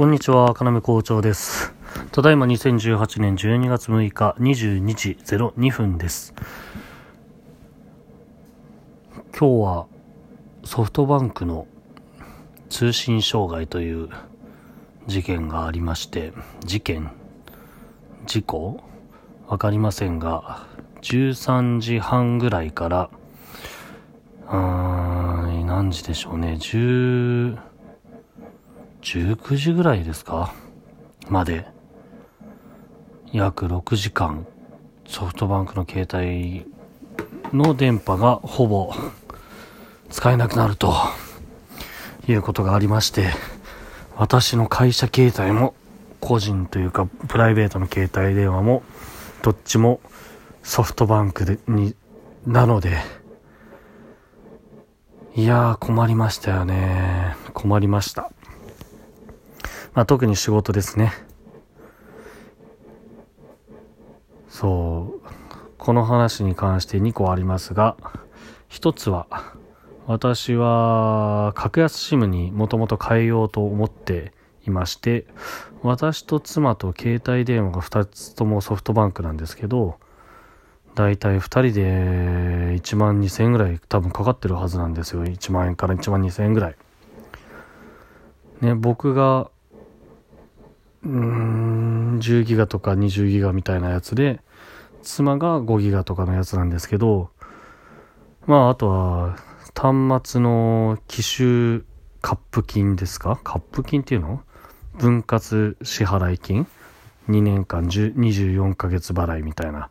こんにちは、金目校長です。ただいま2018年12月6日22時02分です。今日はソフトバンクの通信障害という事件がありまして、事件事故？わかりませんが、13時半ぐらいから、うーん、何時でしょうね、10、19時ぐらいですか？まで、約6時間、ソフトバンクの携帯の電波がほぼ使えなくなるということがありまして、私の会社携帯も個人というかプライベートの携帯電話もどっちもソフトバンクでになのでいやー困りましたよね困りました。まあ特に仕事ですねそうこの話に関して2個ありますが1つは私は格安 SIM にもともと変えようと思っていまして、私と妻と携帯電話が2つともソフトバンクなんですけど、だいたい2人で1万2000円ぐらい多分かかってるはずなんですよ。1万円から1万2000円ぐらい。ね、僕が、うーん、10ギガとか20ギガみたいなやつで、妻が5ギガとかのやつなんですけど、まあ、あとは、端末の機種カップ金ですか？カップ金っていうの？分割支払い金？2年間24ヶ月払いみたいな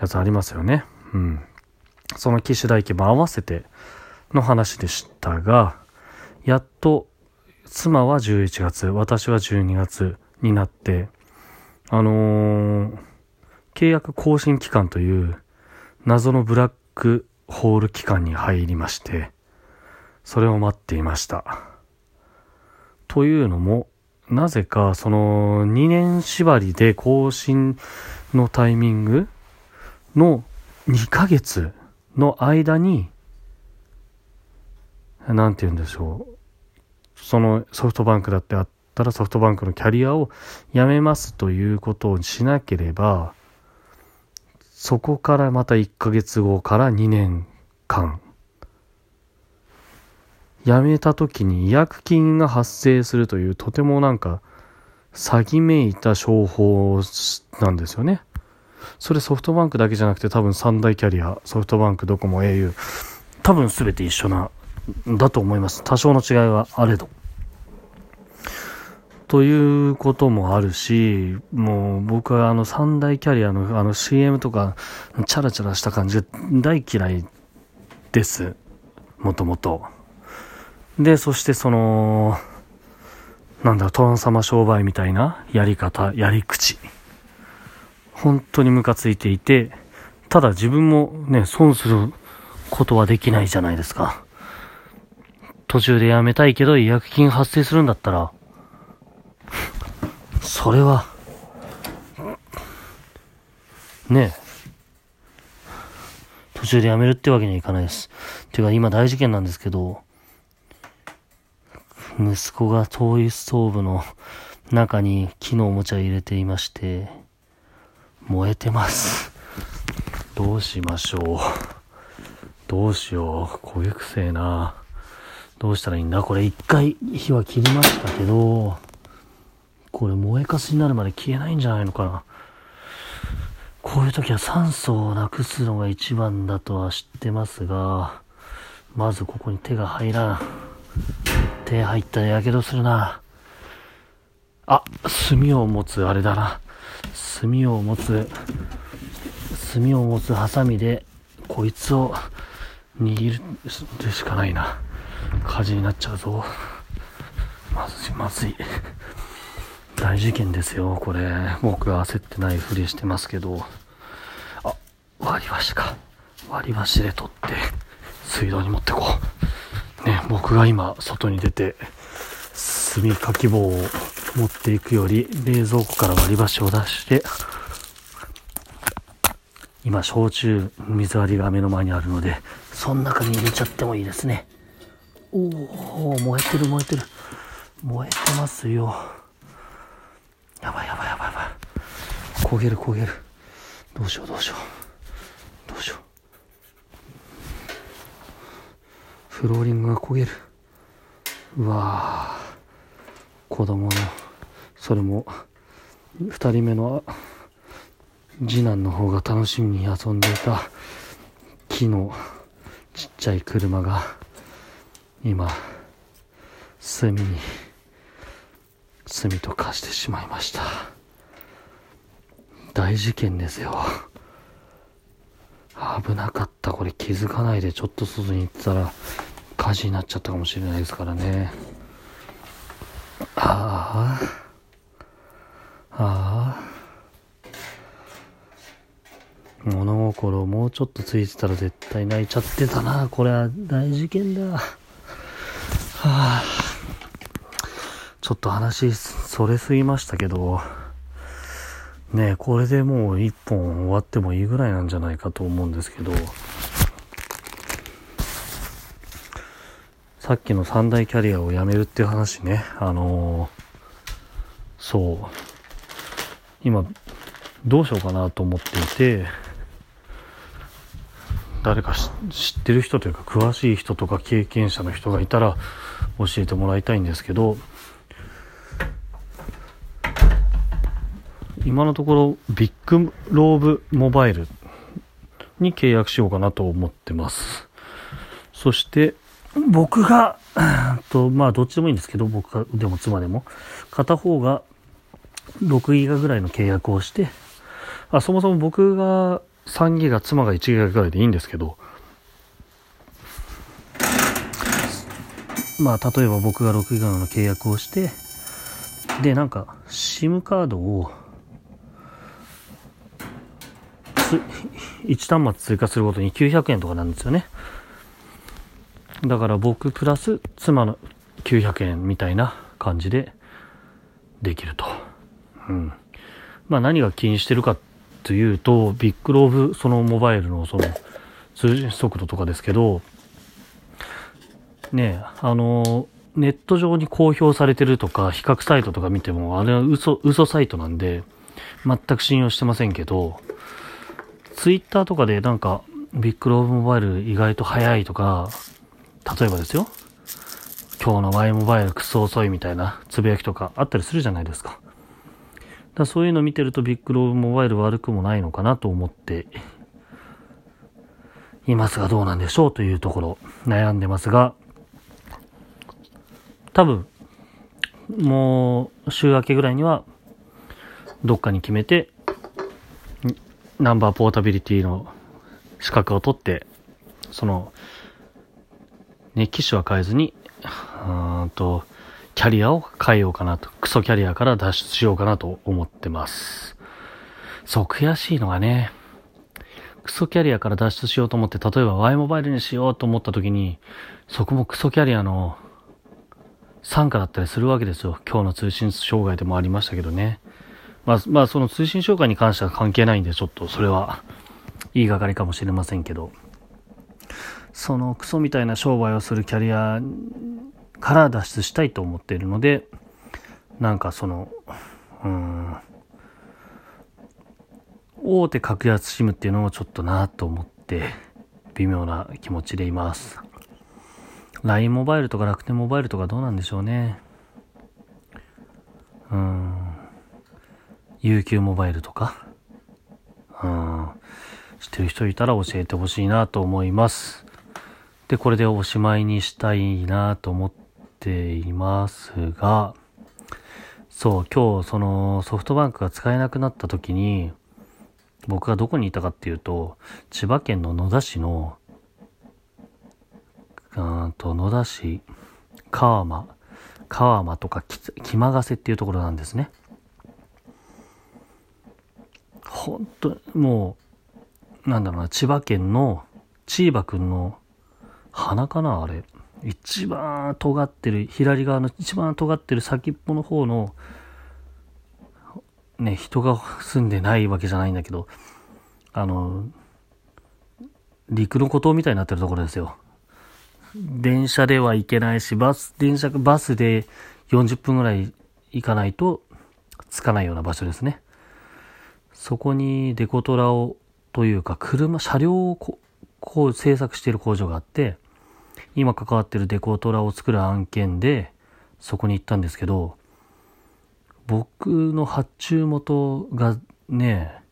やつありますよね。うん。その機種代金も合わせての話でしたが、やっと妻は11月、私は12月になって、あのー、契約更新期間という謎のブラックホール期間に入りまして、それを待っていました。というのも、なぜかその2年縛りで更新のタイミングの2ヶ月の間に、なんて言うんでしょう。そのソフトバンクだってあったらソフトバンクのキャリアを辞めますということをしなければ、そこからまた1ヶ月後から2年間、辞めた時に違約金が発生するというとてもなんか詐欺めいた商法なんですよね。それソフトバンクだけじゃなくて多分三大キャリア、ソフトバンク、ドコモ、au、多分全て一緒な、だと思います。多少の違いはあれど。ということもあるし、もう僕はあの三大キャリアのあの CM とかチャラチャラした感じが大嫌いです。もともと。で、そしてその、なんだろ、殿様商売みたいなやり方、やり口。本当にムカついていて、ただ自分もね、損することはできないじゃないですか。途中でやめたいけど違約金発生するんだったら、それは、ねえ、途中でやめるってわけにはいかないです。ていうか今大事件なんですけど、息子が灯油ストーブの中に木のおもちゃ入れていまして、燃えてます。どうしましょう。どうしよう。焦げくせえな。どうしたらいいんだ？これ一回火は切りましたけど、これ燃えかすになるまで消えないんじゃないのかな。こういう時は酸素をなくすのが一番だとは知ってますが、まずここに手が入らん。手入ったら火傷するな。あ、炭を持つあれだな。炭を持つ、炭を持つハサミで、こいつを握るしかないな。火事になっちゃうぞ。まずい、まずい。大事件ですよ、これ。僕は焦ってないふりしてますけど。あ、割り箸か。割り箸で取って、水道に持ってこう。ね、僕が今外に出て炭かき棒を持っていくより冷蔵庫から割り箸を出して今焼酎水割りが目の前にあるのでその中に入れちゃってもいいですねおお燃えてる燃えてる燃えてますよ。やばいやばいやばいやばい。焦げる焦げる。どうしようどうしよう。どうしよう。フローリングが焦げる。うわぁ。子供の、それも、二人目の次男の方が楽しみに遊んでいた木のちっちゃい車が今炭に炭と化してしまいました。大事件ですよ。危なかった。これ気づかないでちょっと外に行ったら火事になっちゃったかもしれないですからね。ああああ物心もうちょっとついてたら絶対泣いちゃってたな。これは大事件だ。はあ。ちょっと話それすぎましたけどねえこれでもう一本終わってもいいぐらいなんじゃないかと思うんですけどさっきの三大キャリアを辞めるっていう話ねあの、そう。今どうしようかなと思っていて誰か知ってる人というか詳しい人とか経験者の人がいたら教えてもらいたいんですけど今のところビッグローブモバイルに契約しようかなと思ってます。そして僕がとまあどっちでもいいんですけど僕がでも妻でも片方が6ギガぐらいの契約をしてあそもそも僕が3ギガ、妻が1ギガぐらいでいいんですけど、まあ、例えば僕が6ギガの契約をして、で、なんか、SIM カードを、1端末追加するごとに900円とかなんですよね。だから僕プラス妻の900円みたいな感じでできると。うん。まあ何が気にしてるかっというと、ビッグローブ、そのモバイルのその通信速度とかですけど、ねあの、ネット上に公表されてるとか、比較サイトとか見ても、あれは嘘、嘘サイトなんで、全く信用してませんけど、ツイッターとかでなんか、ビッグローブモバイル意外と早いとか、例えばですよ、今日の Y モバイルクソ遅いみたいなつぶやきとかあったりするじゃないですか。だそういうの見てるとビッグローブモバイル悪くもないのかなと思っていますがどうなんでしょうというところ悩んでますが多分もう週明けぐらいにはどっかに決めてナンバーポータビリティの資格を取ってそのね機種は変えずにうんとキャリアを変えようかなと、クソキャリアから脱出しようかなと思ってます。そう、悔しいのがね、クソキャリアから脱出しようと思って、例えば Y モバイルにしようと思った時に、そこもクソキャリアの参加だったりするわけですよ。今日の通信障害でもありましたけどね。まあ、まあ、その通信障害に関しては関係ないんで、ちょっとそれは言いがかりかもしれませんけど、そのクソみたいな商売をするキャリアから脱出したいと思っているのでなんかそのうん大手格安 SIM っていうのもちょっとなと思って微妙な気持ちでいます。LINE モバイルとか楽天モバイルとかどうなんでしょうね。うん UQ モバイルとか。うん知ってる人いたら教えてほしいなと思います。でこれでおしまいにしたいなと思ってていますが、そう、今日そのソフトバンクが使えなくなった時に、僕がどこにいたかっていうと、千葉県の野田市の、うんと、野田市、川間、川間とか木間ヶ瀬っていうところなんですね。ほんと、もう、なんだろうな、千葉県の、千葉くんの鼻かなあれ。一番尖ってる、左側の一番尖ってる先っぽの方の、ね、人が住んでないわけじゃないんだけど、あの、陸の孤島みたいになってるところですよ。電車では行けないし、バス、電車、バスで40分ぐらい行かないと着かないような場所ですね。そこにデコトラをというか車、車両をここう製作している工場があって、今関わってるデコトラを作る案件でそこに行ったんですけど、僕の発注元がね、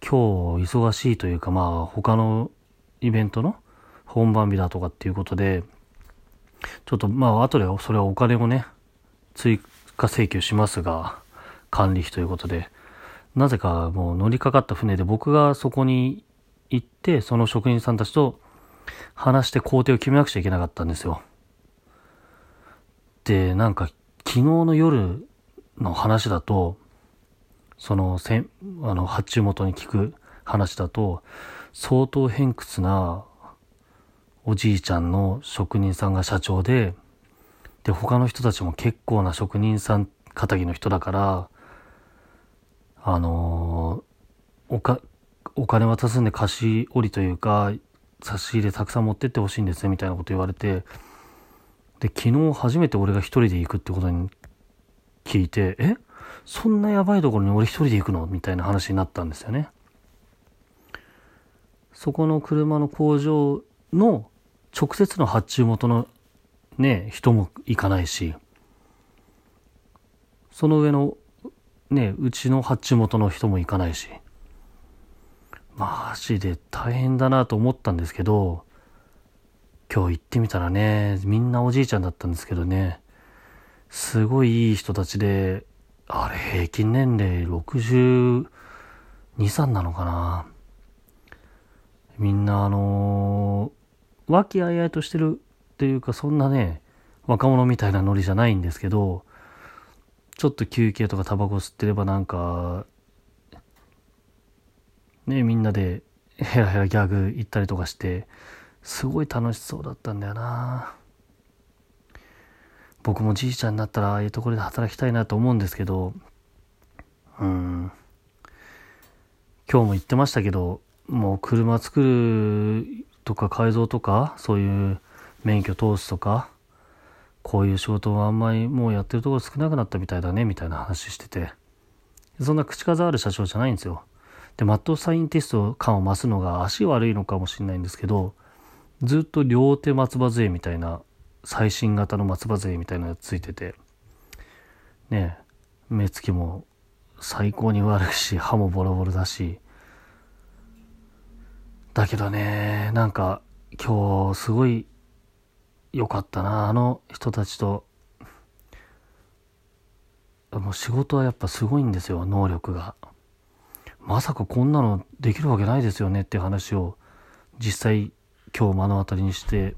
今日忙しいというかまあ他のイベントの本番日だとかっていうことで、ちょっとまあ後でそれはお金をね、追加請求しますが、管理費ということで、なぜかもう乗りかかった船で僕がそこに行って、その職人さんたちと話して工程を決めなくちゃいけなかったんですよ。で、なんか昨日の夜の話だと、そのせん、あの、発注元に聞く話だと、相当偏屈なおじいちゃんの職人さんが社長で、で、他の人たちも結構な職人さん、仇の人だから、あの、おか、お金渡すんで貸し折りというか、差し入れたくさん持ってってほしいんですね、みたいなこと言われて、で、昨日初めて俺が一人で行くってことに聞いて、え？そんなやばいところに俺一人で行くの？みたいな話になったんですよね。そこの車の工場の直接の発注元のね、人も行かないし、その上のね、うちの発注元の人も行かないし、マジで大変だなと思ったんですけど、今日行ってみたらね、みんなおじいちゃんだったんですけどね、すごいいい人たちで、あれ平均年齢62、3なのかな。みんなあのー、和気あいあいとしてるっていうかそんなね、若者みたいなノリじゃないんですけど、ちょっと休憩とかタバコ吸ってればなんか、ね、みんなでヘラヘラギャグ言ったりとかして、すごい楽しそうだったんだよな僕もじいちゃんになったらああいうところで働きたいなと思うんですけど、うん。今日も言ってましたけど、もう車作るとか改造とか、そういう免許通すとか、こういう仕事はあんまりもうやってるところ少なくなったみたいだね、みたいな話してて。そんな口数ある社長じゃないんですよ。で、マットサインテスト感を増すのが足悪いのかもしれないんですけど、ずっと両手松葉杖みたいな、最新型の松葉杖みたいなのがついてて、ね目つきも最高に悪いし、歯もボロボロだし、だけどね、なんか今日すごい良かったな、あの人たちと。もう仕事はやっぱすごいんですよ、能力が。まさかこんなのできるわけないですよねっていう話を実際今日目の当たりにして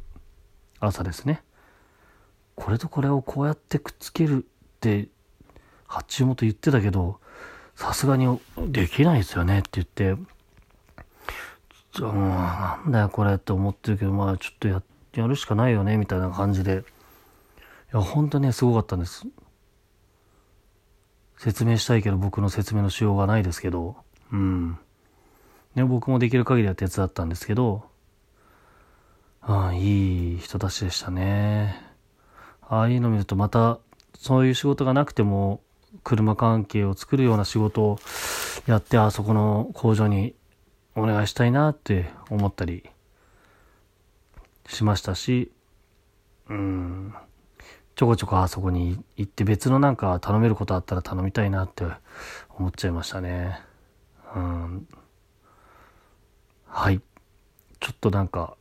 朝ですね。これとこれをこうやってくっつけるって発注元言ってたけど、さすがにできないですよねって言って、じゃあもうなんだよこれって思ってるけど、まあちょっとや、やるしかないよねみたいな感じで、いや、ほんとね、すごかったんです。説明したいけど僕の説明のしようがないですけど、うん。ね、僕もできる限りは手伝ったんですけど、ああ、いい人たちでしたね。ああいうの見るとまた、そういう仕事がなくても、車関係を作るような仕事をやって、あそこの工場にお願いしたいなって思ったりしましたし、うん、ちょこちょこあそこに行って別のなんか頼めることあったら頼みたいなって思っちゃいましたね。うん。はい。ちょっとなんか、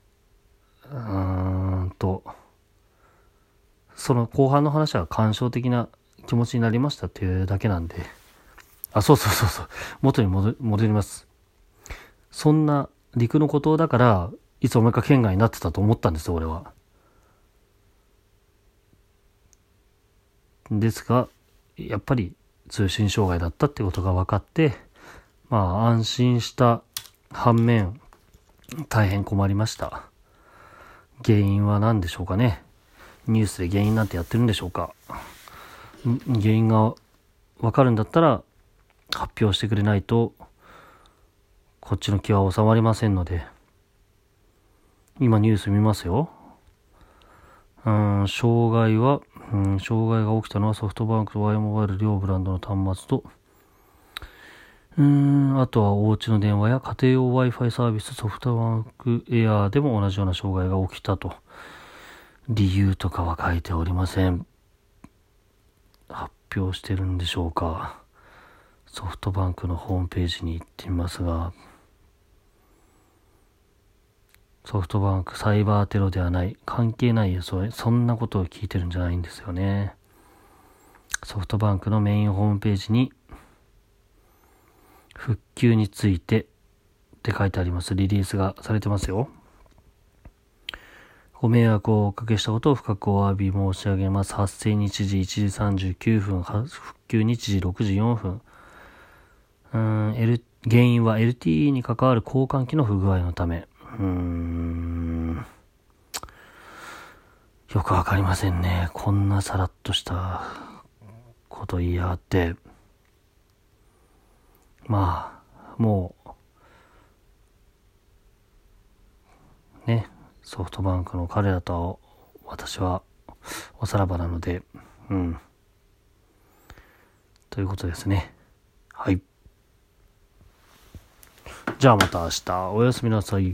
うーんと、その後半の話は感傷的な気持ちになりましたっていうだけなんで、あ、そうそうそうそう、元に戻ります。そんな陸の孤島だから、いつお前か県外になってたと思ったんですよ、俺は。ですが、やっぱり通信障害だったってことが分かって、まあ安心した反面、大変困りました。原因は何でしょうかね？ニュースで原因なんてやってるんでしょうか？原因がわかるんだったら発表してくれないとこっちの気は収まりませんので今ニュース見ますよ。うん、障害はうん、障害が起きたのはソフトバンクと Y モバイル両ブランドの端末と、うん、あとはお家の電話や家庭用 Wi-Fi サービスソフトバンクエアーでも同じような障害が起きたと。理由とかは書いておりません。発表してるんでしょうか。ソフトバンクのホームページに行ってみますが、ソフトバンクサイバーテロではない。関係ないよ、それ。そんなことを聞いてるんじゃないんですよね。ソフトバンクのメインホームページに復旧についてって書いてあります。リリースがされてますよ。ご迷惑をおかけしたことを深くお詫び申し上げます。発生日時1時39分、復旧日時6時4分。うん、L、原因は LTE に関わる交換機の不具合のため。うーん。よくわかりませんね。こんなさらっとしたこと言いやがって。まあ、もう、ね、ソフトバンクの彼らと私はおさらばなので、うん。ということですね。はい。じゃあまた明日、おやすみなさい。